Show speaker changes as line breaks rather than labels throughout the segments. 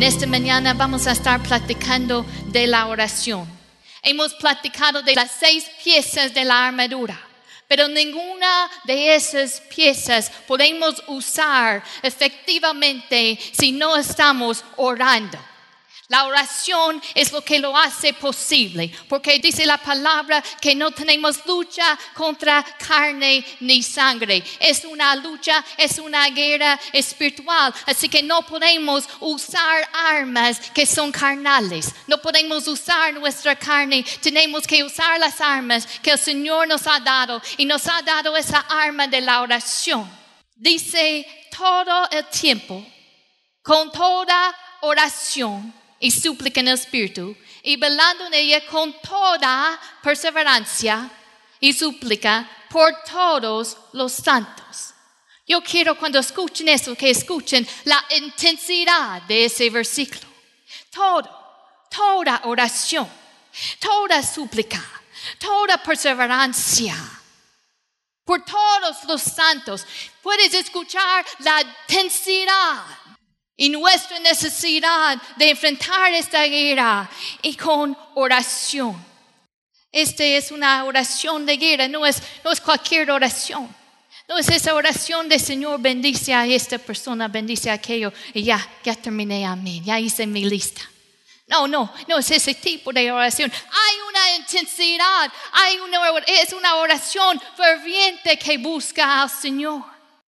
En esta mañana vamos a estar platicando de la oración. Hemos platicado de las seis piezas de la armadura, pero ninguna de esas piezas podemos usar efectivamente si no estamos orando. La oración es lo que lo hace posible, porque dice la palabra que no tenemos lucha contra carne ni sangre. Es una lucha, es una guerra espiritual, así que no podemos usar armas que son carnales. No podemos usar nuestra carne, tenemos que usar las armas que el Señor nos ha dado y nos ha dado esa arma de la oración. Dice todo el tiempo, con toda oración y súplica en el Espíritu, y velando en ella con toda perseverancia y súplica por todos los santos. Yo quiero cuando escuchen eso, que escuchen la intensidad de ese versículo. Todo, toda oración, toda súplica, toda perseverancia por todos los santos. Puedes escuchar la intensidad y nuestra necesidad de enfrentar esta guerra y con oración. Esta es una oración de guerra, no es, no es cualquier oración. No es esa oración de Señor bendice a esta persona, bendice a aquello y ya, ya terminé, amén, ya hice mi lista. No, no, no es ese tipo de oración. Hay una intensidad, hay una, es una oración ferviente que busca al Señor.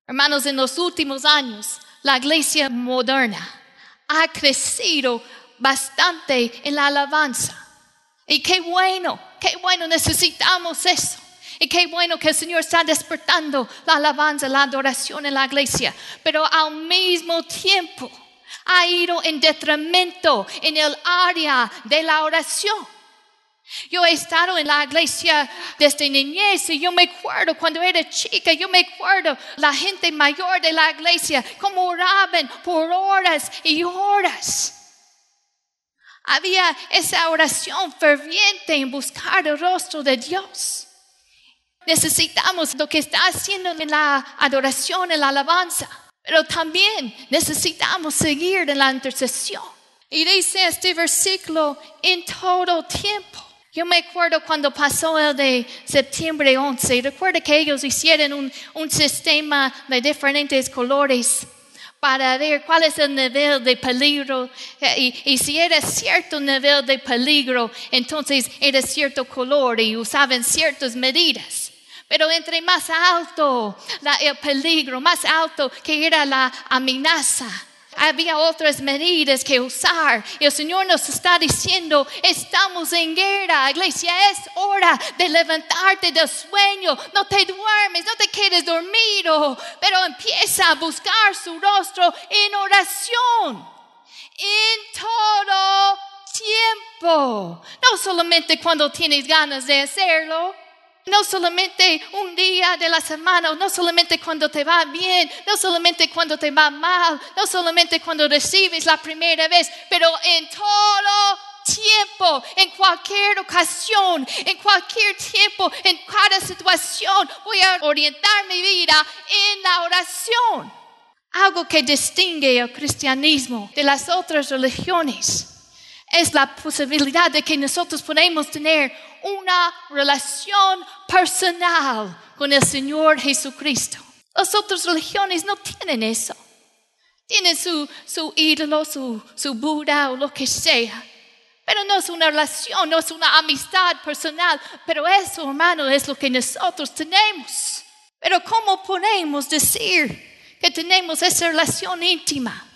Hermanos, en los últimos años, la iglesia moderna ha crecido bastante en la alabanza. Y qué bueno, qué bueno, necesitamos eso. Y qué bueno que el Señor está despertando la alabanza, la adoración en la iglesia. Pero al mismo tiempo ha ido en detrimento en el área de la oración. Yo he estado en la iglesia desde niñez y yo me acuerdo cuando era chica, yo me acuerdo la gente mayor de la iglesia, como oraban por horas y horas. Había esa oración ferviente en buscar el rostro de Dios. Necesitamos lo que está haciendo en la adoración, en la alabanza, pero también necesitamos seguir en la intercesión. Y dice este versículo en todo tiempo. Yo me acuerdo cuando pasó el de septiembre 11, recuerdo que ellos hicieron un, sistema de diferentes colores para ver cuál es el nivel de peligro y, y, si era cierto nivel de peligro, entonces era cierto color y usaban ciertas medidas. Pero entre más alto el peligro, más alto que era la amenaza, había otras medidas que usar. Y el Señor nos está diciendo, estamos en guerra, iglesia, es hora de levantarte del sueño. No te duermes, no te quedes dormido, pero empieza a buscar su rostro en oración. En todo tiempo. No solamente cuando tienes ganas de hacerlo. No solamente un día de la semana, no solamente cuando te va bien, no solamente cuando te va mal, no solamente cuando recibes la primera vez, pero en todo tiempo, en cualquier ocasión, en cualquier tiempo, en cada situación, voy a orientar mi vida en la oración. Algo que distingue el cristianismo de las otras religiones es la posibilidad de que nosotros podemos tener una relación personal con el Señor Jesucristo. Las otras religiones no tienen eso. Tienen su, su ídolo, su, su Buda o lo que sea. Pero no es una relación, no es una amistad personal. Pero eso, hermano, es lo que nosotros tenemos. Pero ¿cómo podemos decir que tenemos esa relación íntima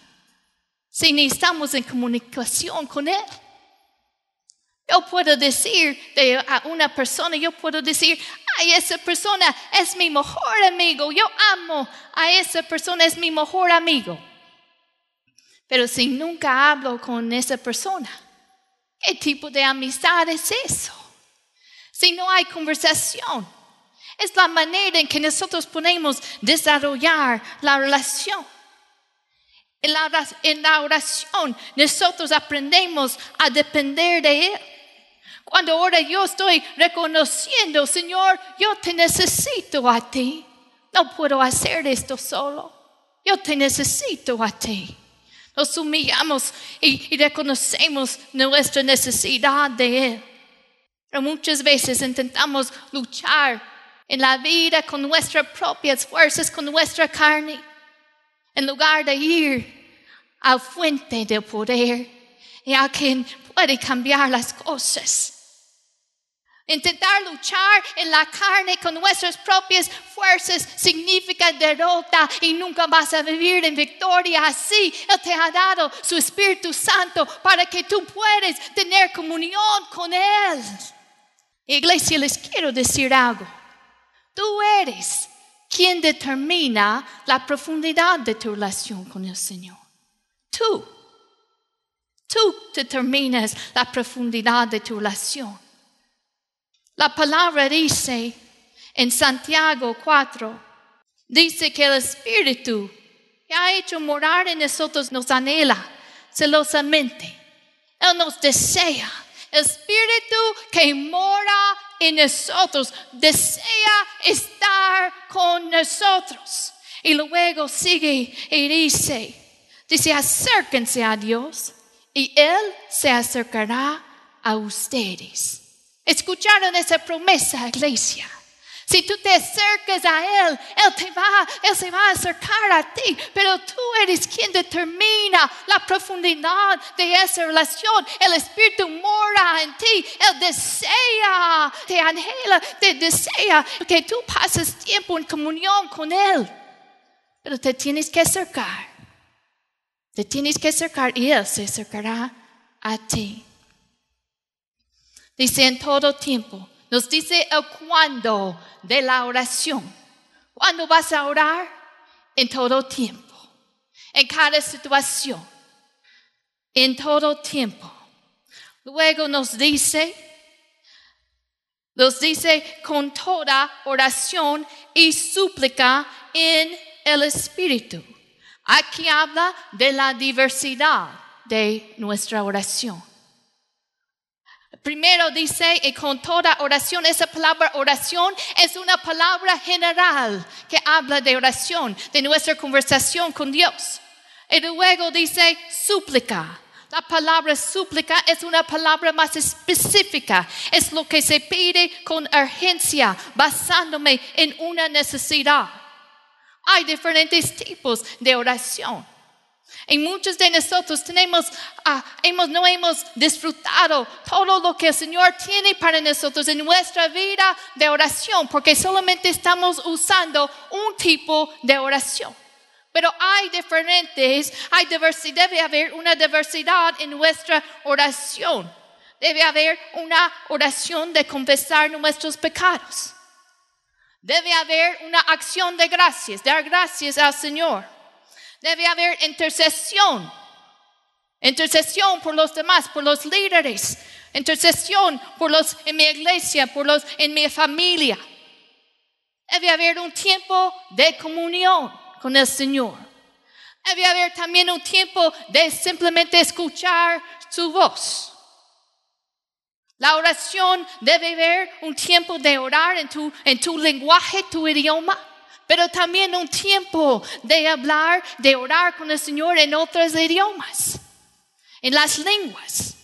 si ni estamos en comunicación con Él? Yo puedo decir de a una persona, yo puedo decir, ay, esa persona es mi mejor amigo, yo amo a esa persona, es mi mejor amigo. Pero si nunca hablo con esa persona, ¿qué tipo de amistad es eso? Si no hay conversación, es la manera en que nosotros podemos desarrollar la relación. En la, oración nosotros aprendemos a depender de Él. Cuando ahora yo estoy reconociendo, Señor, yo te necesito a ti. No puedo hacer esto solo. Yo te necesito a ti. Nos humillamos y, reconocemos nuestra necesidad de Él. Pero muchas veces intentamos luchar en la vida con nuestras propias fuerzas, con nuestra carne, en lugar de ir al fuente del poder y a quien puede cambiar las cosas. Intentar luchar en la carne con nuestras propias fuerzas significa derrota y nunca vas a vivir en victoria así. Él te ha dado su Espíritu Santo para que tú puedas tener comunión con Él. Iglesia, les quiero decir algo. Tú eres quien determina la profundidad de tu relación con el Señor. Tú. Tú determinas la profundidad de tu relación. La palabra dice en Santiago 4, dice que el Espíritu que ha hecho morar en nosotros nos anhela celosamente. Él nos desea. El Espíritu que mora en nosotros desea estar con nosotros. Y luego sigue y dice, dice, acérquense a Dios y Él se acercará a ustedes. Escucharon esa promesa, iglesia. Si tú te acercas a Él, Él te va, Él se va a acercar a ti, pero tú eres quien determina la profundidad de esa relación. El Espíritu mora en ti, Él desea, te anhela, te desea que tú pases tiempo en comunión con Él. Pero te tienes que acercar, te tienes que acercar y Él se acercará a ti. Dice en todo tiempo. Nos dice el cuándo de la oración. ¿Cuándo vas a orar? En todo tiempo. En cada situación. En todo tiempo. Luego nos dice, nos dice con toda oración y súplica en el Espíritu. Aquí habla de la diversidad de nuestra oración. Primero dice, y con toda oración, esa palabra oración es una palabra general que habla de oración, de nuestra conversación con Dios. Y luego dice súplica. La palabra súplica es una palabra más específica. Es lo que se pide con urgencia, basándome en una necesidad. Hay diferentes tipos de oración. Y muchos de nosotros tenemos, ah, hemos, no hemos disfrutado todo lo que el Señor tiene para nosotros en nuestra vida de oración, porque solamente estamos usando un tipo de oración. Pero hay diferentes, hay diversidad, debe haber una diversidad en nuestra oración. Debe haber una oración de confesar nuestros pecados. Debe haber una acción de gracias, dar gracias al Señor. Debe haber intercesión. Intercesión por los demás, por los líderes. Intercesión por los en mi iglesia, por los en mi familia. Debe haber un tiempo de comunión con el Señor. Debe haber también un tiempo de simplemente escuchar su voz. La oración debe haber un tiempo de orar en tu, en tu lenguaje, tu idioma pero también un tiempo de hablar, de orar con el Señor en otros idiomas, en las lenguas.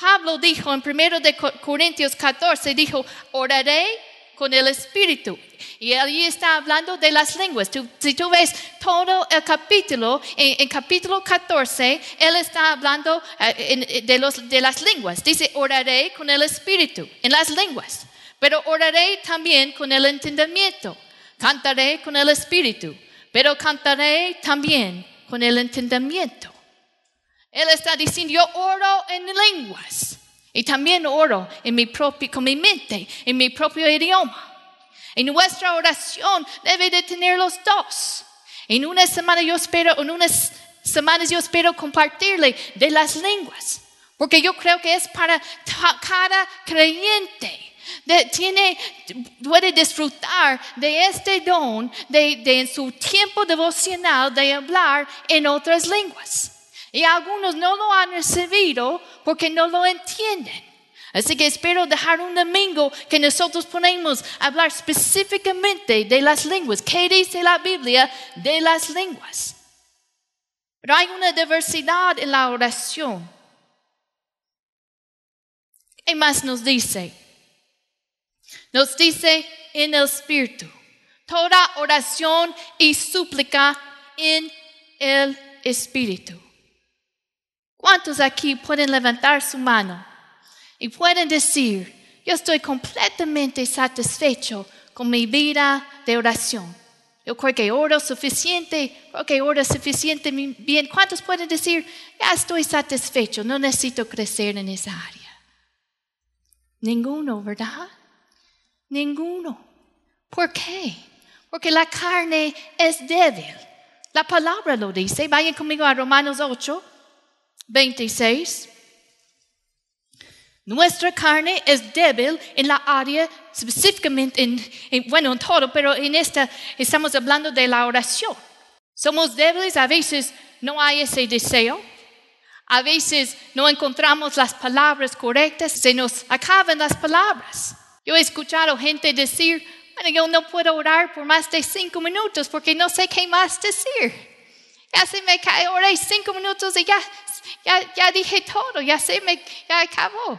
Pablo dijo en 1 de Corintios 14, dijo, oraré con el Espíritu. Y allí está hablando de las lenguas. si tú ves todo el capítulo, en, capítulo 14, él está hablando eh, de, los, de las lenguas. Dice, oraré con el Espíritu, en las lenguas. Pero oraré también con el entendimiento. Cantaré con el espíritu, pero cantaré también con el entendimiento. Él está diciendo, yo oro en lenguas y también oro en mi propio, con mi mente, en mi propio idioma. En nuestra oración debe de tener los dos. En una semana yo espero, en unas semanas yo espero compartirle de las lenguas, porque yo creo que es para cada creyente tiene, puede disfrutar de este don de, de en su tiempo devocional de hablar en otras lenguas. Y algunos no lo han recibido porque no lo entienden. Así que espero dejar un domingo que nosotros ponemos a hablar específicamente de las lenguas. ¿Qué dice la Biblia de las lenguas? Pero hay una diversidad en la oración. ¿Qué más nos dice? Nos dice en el Espíritu. Toda oración y súplica en el Espíritu. ¿Cuántos aquí pueden levantar su mano y pueden decir, yo estoy completamente satisfecho con mi vida de oración? Yo creo que oro suficiente, creo que oro suficiente bien. ¿Cuántos pueden decir, ya estoy satisfecho, no necesito crecer en esa área? Ninguno, ¿verdad? Ninguno. ¿Por qué? Porque la carne es débil. La palabra lo dice. Vayan conmigo a Romanos 8, 26. Nuestra carne es débil en la área, específicamente, en, bueno, en todo, pero en esta estamos hablando de la oración. Somos débiles, a veces no hay ese deseo, a veces no encontramos las palabras correctas, se nos acaban las palabras. Yo he escuchado gente decir, bueno, yo no puedo orar por más de cinco minutos porque no sé qué más decir. Ya se me cae, oré cinco minutos y ya, ya, ya dije todo, ya se me ya acabó.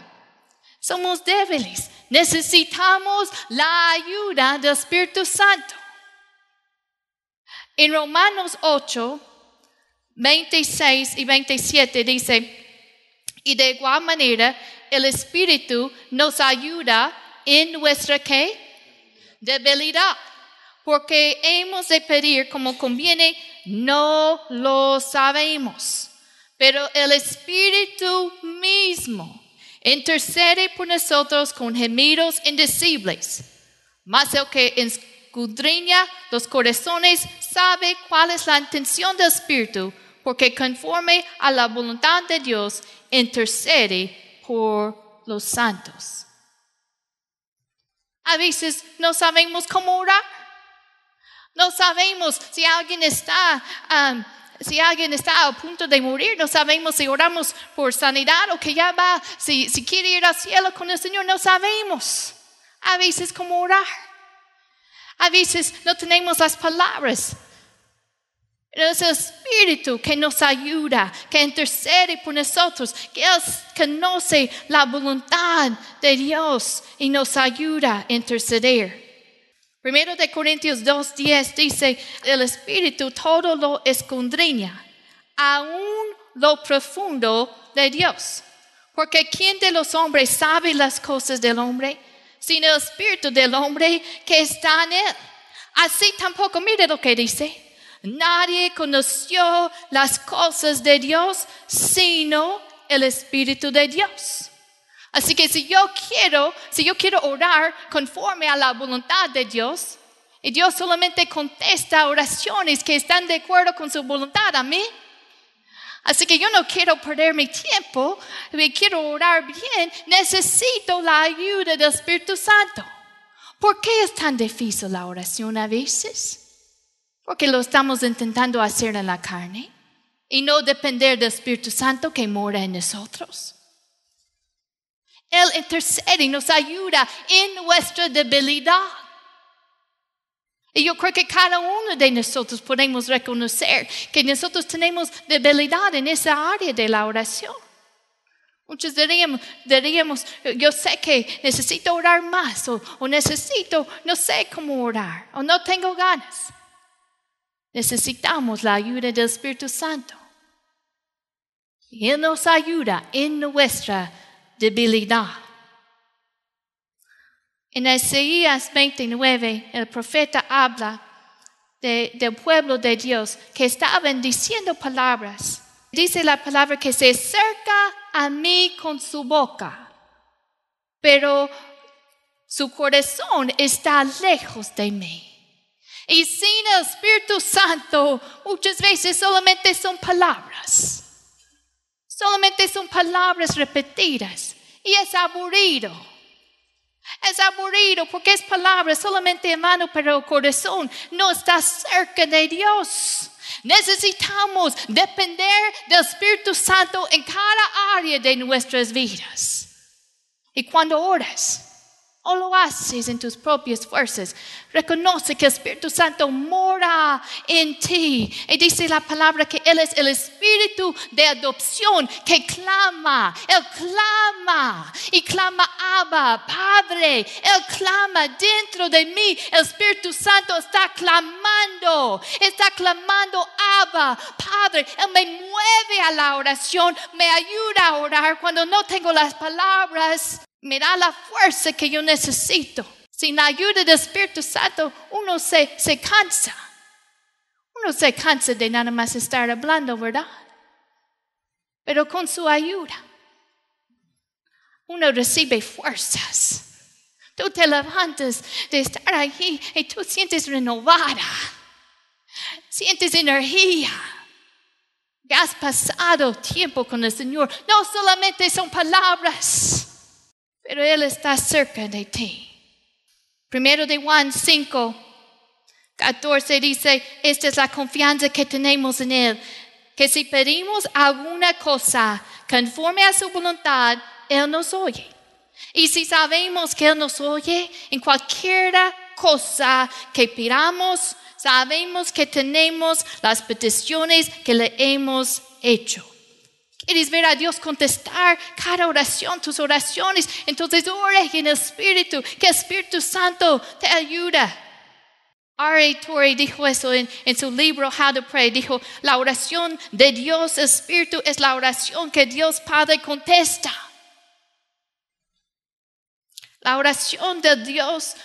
Somos débiles. Necesitamos la ayuda del Espíritu Santo. En Romanos 8, 26 y 27 dice, y de igual manera el Espíritu nos ayuda en nuestra ¿qué? debilidad, porque hemos de pedir como conviene, no lo sabemos, pero el Espíritu mismo intercede por nosotros con gemidos indecibles. Mas el que escudriña los corazones sabe cuál es la intención del Espíritu, porque conforme a la voluntad de Dios intercede por los santos. A veces no sabemos cómo orar. No sabemos si alguien está um, si alguien está a punto de morir, no sabemos si oramos por sanidad o que ya va, si, si quiere ir al cielo con el Señor, no sabemos. A veces cómo orar. A veces no tenemos las palabras. Es el Espíritu que nos ayuda, que intercede por nosotros, que conoce la voluntad de Dios y nos ayuda a interceder. Primero de Corintios 2.10 dice, el Espíritu todo lo escondriña, aún lo profundo de Dios. Porque ¿quién de los hombres sabe las cosas del hombre? Sino el Espíritu del hombre que está en él. Así tampoco, mire lo que dice. Nadie conoció las cosas de Dios sino el Espíritu de Dios. Así que si yo quiero, si yo quiero orar conforme a la voluntad de Dios, y Dios solamente contesta oraciones que están de acuerdo con su voluntad a mí. Así que yo no quiero perder mi tiempo, me quiero orar bien, necesito la ayuda del Espíritu Santo. ¿Por qué es tan difícil la oración a veces? Porque lo estamos intentando hacer en la carne y no depender del Espíritu Santo que mora en nosotros. Él intercede y nos ayuda en nuestra debilidad. Y yo creo que cada uno de nosotros podemos reconocer que nosotros tenemos debilidad en esa área de la oración. Muchos diríamos, diríamos yo sé que necesito orar más o, o necesito, no sé cómo orar o no tengo ganas. Necesitamos la ayuda del Espíritu Santo. Él nos ayuda en nuestra debilidad. En Isaías 29, el profeta habla del pueblo de Dios que estaban diciendo palabras. Dice la palabra que se acerca a mí con su boca, pero su corazón está lejos de mí. Y sin el Espíritu Santo, muchas veces solamente son palabras. Solamente son palabras repetidas y es aburrido. Es aburrido porque es palabra solamente en mano, pero el corazón no está cerca de Dios. Necesitamos depender del Espíritu Santo en cada área de nuestras vidas. Y cuando oras, o lo haces en tus propias fuerzas. Reconoce que el Espíritu Santo mora en ti. Y dice la palabra que Él es el Espíritu de adopción que clama. Él clama y clama Abba, Padre. Él clama dentro de mí. El Espíritu Santo está clamando. Está clamando Abba, Padre. Él me mueve a la oración. Me ayuda a orar cuando no tengo las palabras me da la fuerza que yo necesito. Sin la ayuda del Espíritu Santo, uno se, se cansa. Uno se cansa de nada más estar hablando, ¿verdad? Pero con su ayuda, uno recibe fuerzas. Tú te levantas de estar ahí y tú sientes renovada. Sientes energía. has pasado tiempo con el Señor. No solamente son palabras pero Él está cerca de ti. Primero de Juan 5, 14 dice, esta es la confianza que tenemos en Él, que si pedimos alguna cosa conforme a su voluntad, Él nos oye. Y si sabemos que Él nos oye en cualquier cosa que pidamos, sabemos que tenemos las peticiones que le hemos hecho. ¿Quieres ver a Dios contestar cada oración, tus oraciones? Entonces ore en el Espíritu, que el Espíritu Santo te ayuda. R.A. Torrey dijo eso en, en, su libro How to Pray. Dijo, la oración de Dios Espíritu es la oración que Dios Padre contesta. La oración de Dios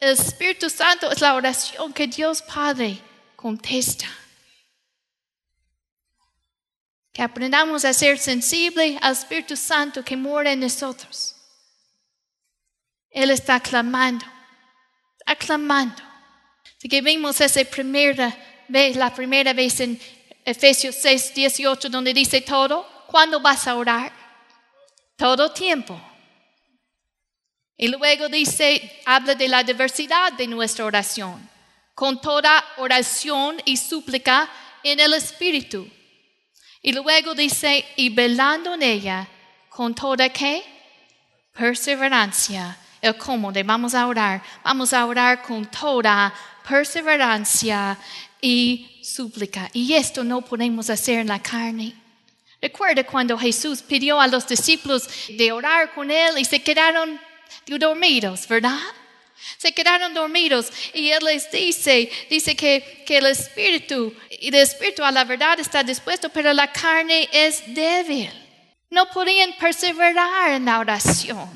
Espíritu Santo es la oración que Dios Padre contesta. Que aprendamos a ser sensible al Espíritu Santo que mora en nosotros. Él está clamando, está clamando. Así que vimos esa primera vez, la primera vez en Efesios 6, 18, donde dice todo. ¿Cuándo vas a orar? Todo tiempo. Y luego dice, habla de la diversidad de nuestra oración, con toda oración y súplica en el Espíritu y luego dice, y velando en ella con toda qué? Perseverancia. El cómo vamos a orar. Vamos a orar con toda perseverancia y súplica. Y esto no podemos hacer en la carne. Recuerda cuando Jesús pidió a los discípulos de orar con él y se quedaron dormidos, ¿verdad? Se quedaron dormidos y Él les dice, dice que, que el espíritu, y el espíritu a la verdad está dispuesto, pero la carne es débil. No podían perseverar en la oración,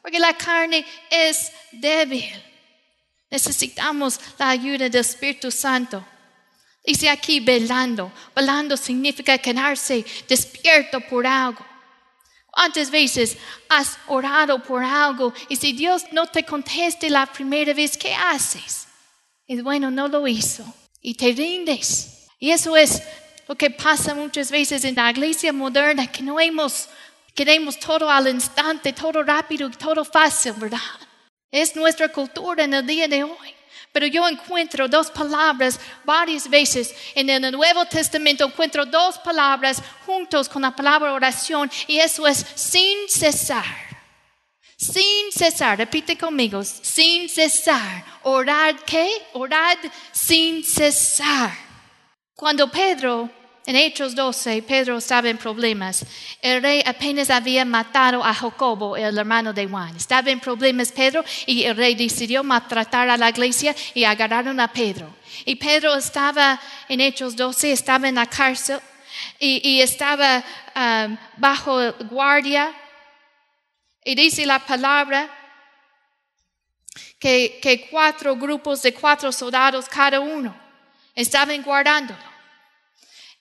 porque la carne es débil. Necesitamos la ayuda del Espíritu Santo. Dice aquí velando. Velando significa quedarse despierto por algo. ¿Cuántas veces has orado por algo y si Dios no te conteste la primera vez, ¿qué haces? Es bueno, no lo hizo y te rindes. Y eso es lo que pasa muchas veces en la iglesia moderna, que no hemos, queremos todo al instante, todo rápido y todo fácil, ¿verdad? Es nuestra cultura en el día de hoy. Pero yo encuentro dos palabras varias veces en el Nuevo Testamento, encuentro dos palabras juntos con la palabra oración y eso es sin cesar. Sin cesar, repite conmigo, sin cesar. Orad qué? Orad sin cesar. Cuando Pedro en Hechos 12, Pedro estaba en problemas. El rey apenas había matado a Jacobo, el hermano de Juan. Estaba en problemas Pedro y el rey decidió maltratar a la iglesia y agarraron a Pedro. Y Pedro estaba en Hechos 12, estaba en la cárcel y, estaba um, bajo guardia. Y dice la palabra que, que cuatro grupos de cuatro soldados cada uno estaban guardándolo.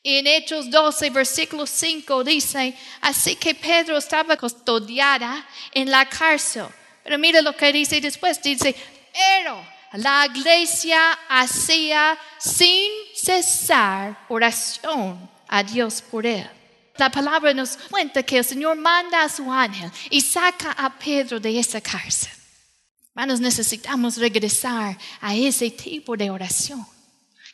En Hechos 12, versículo 5 dice, así que Pedro estaba custodiada en la cárcel. Pero mira lo que dice después, dice, pero la iglesia hacía sin cesar oración a Dios por él. La palabra nos cuenta que el Señor manda a su ángel y saca a Pedro de esa cárcel. Hermanos, necesitamos regresar a ese tipo de oración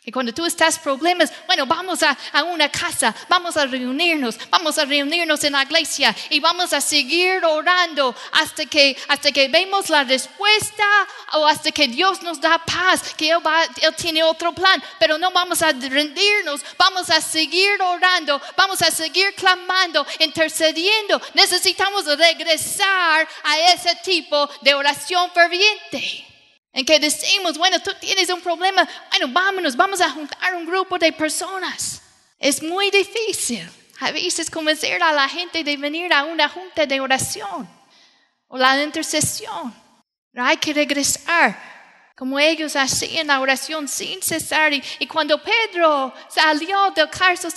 Que cuando tú estás problemas, bueno, vamos a, a, una casa, vamos a reunirnos, vamos a reunirnos en la iglesia y vamos a seguir orando hasta que, hasta que vemos la respuesta o hasta que Dios nos da paz, que él, va, él tiene otro plan, pero no vamos a rendirnos, vamos a seguir orando, vamos a seguir clamando, intercediendo. Necesitamos regresar a ese tipo de oración ferviente. En que decimos, bueno, tú tienes un problema, bueno, vámonos, vamos a juntar un grupo de personas. Es muy difícil a veces convencer a la gente de venir a una junta de oración o la intercesión. Pero hay que regresar como ellos hacían la oración sin cesar. Y, cuando Pedro salió del cárcel,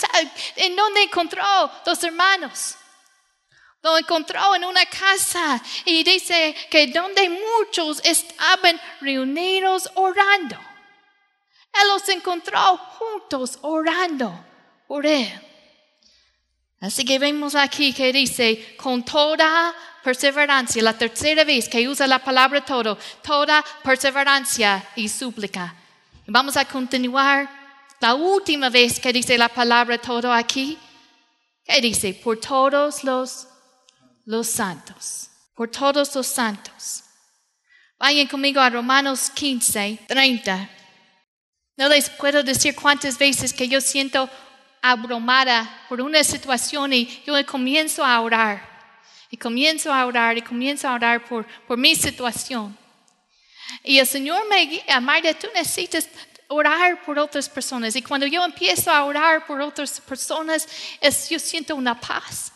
¿en dónde encontró los hermanos? Lo encontró en una casa y dice que donde muchos estaban reunidos orando. Él los encontró juntos orando por él. Así que vemos aquí que dice, con toda perseverancia, la tercera vez que usa la palabra todo, toda perseverancia y súplica. Vamos a continuar la última vez que dice la palabra todo aquí. ¿Qué dice? Por todos los los santos, por todos los santos. Vayan conmigo a Romanos 15, 30. No les puedo decir cuántas veces que yo siento abrumada por una situación y yo comienzo a orar. Y comienzo a orar y comienzo a orar por, por mi situación. Y el Señor me guía, Mayra, tú necesitas orar por otras personas. Y cuando yo empiezo a orar por otras personas, es, yo siento una paz.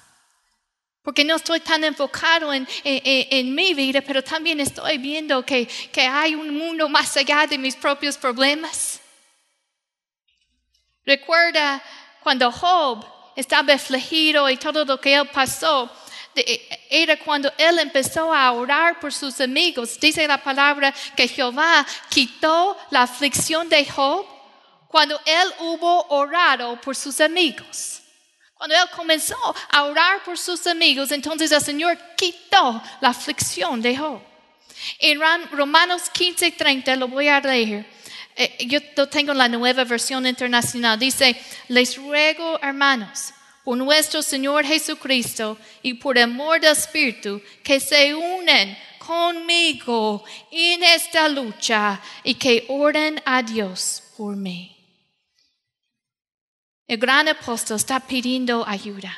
Porque no estoy tan enfocado en, en, mi vida, pero también estoy viendo que, que hay un mundo más allá de mis propios problemas. Recuerda cuando Job estaba afligido y todo lo que él pasó, era cuando él empezó a orar por sus amigos. Dice la palabra que Jehová quitó la aflicción de Job cuando él hubo orado por sus amigos. Cuando él comenzó a orar por sus amigos, entonces el Señor quitó la aflicción de Job. En Romanos 15, 30, lo voy a leer. Eh, yo tengo en la nueva versión internacional. Dice, les ruego, hermanos, por nuestro Señor Jesucristo y por amor del Espíritu, que se unen conmigo en esta lucha y que oren a Dios por mí. El gran apóstol está pidiendo ayuda.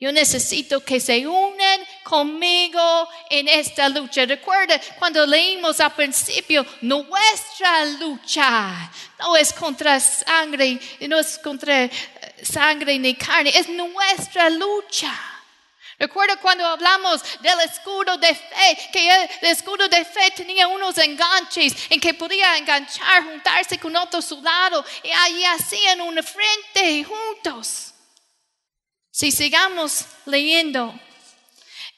Yo necesito que se unan conmigo en esta lucha. Recuerda cuando leímos al principio, nuestra lucha no es contra sangre, no es contra sangre ni carne, es nuestra lucha. Recuerdo cuando hablamos del escudo de fe, que el escudo de fe tenía unos enganches en que podía enganchar, juntarse con otro soldado y allí hacían una frente juntos. Si sigamos leyendo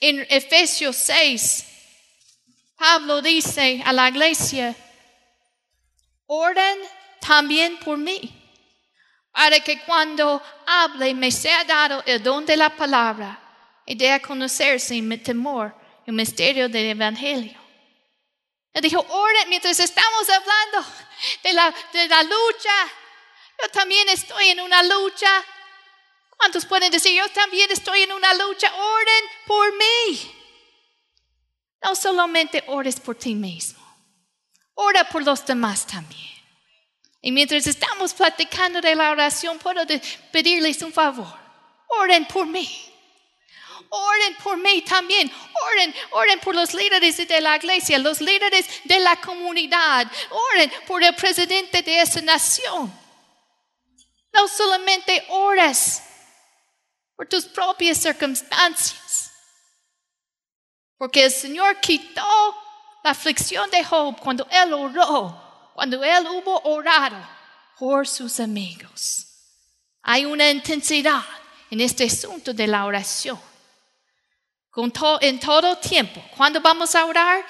en Efesios 6, Pablo dice a la iglesia, orden también por mí, para que cuando hable me sea dado el don de la palabra y de conocer sin temor el misterio del Evangelio. Él dijo, orden mientras estamos hablando de la, de la lucha. Yo también estoy en una lucha. ¿Cuántos pueden decir, yo también estoy en una lucha? Orden por mí. No solamente ores por ti mismo, ora por los demás también. Y mientras estamos platicando de la oración, puedo pedirles un favor. Oren por mí. Oren por mí también. Oren, oren por los líderes de la iglesia, los líderes de la comunidad. Oren por el presidente de esa nación. No solamente ores por tus propias circunstancias. Porque el Señor quitó la aflicción de Job cuando él oró, cuando él hubo orado por sus amigos. Hay una intensidad en este asunto de la oración en todo tiempo. ¿Cuándo vamos a orar?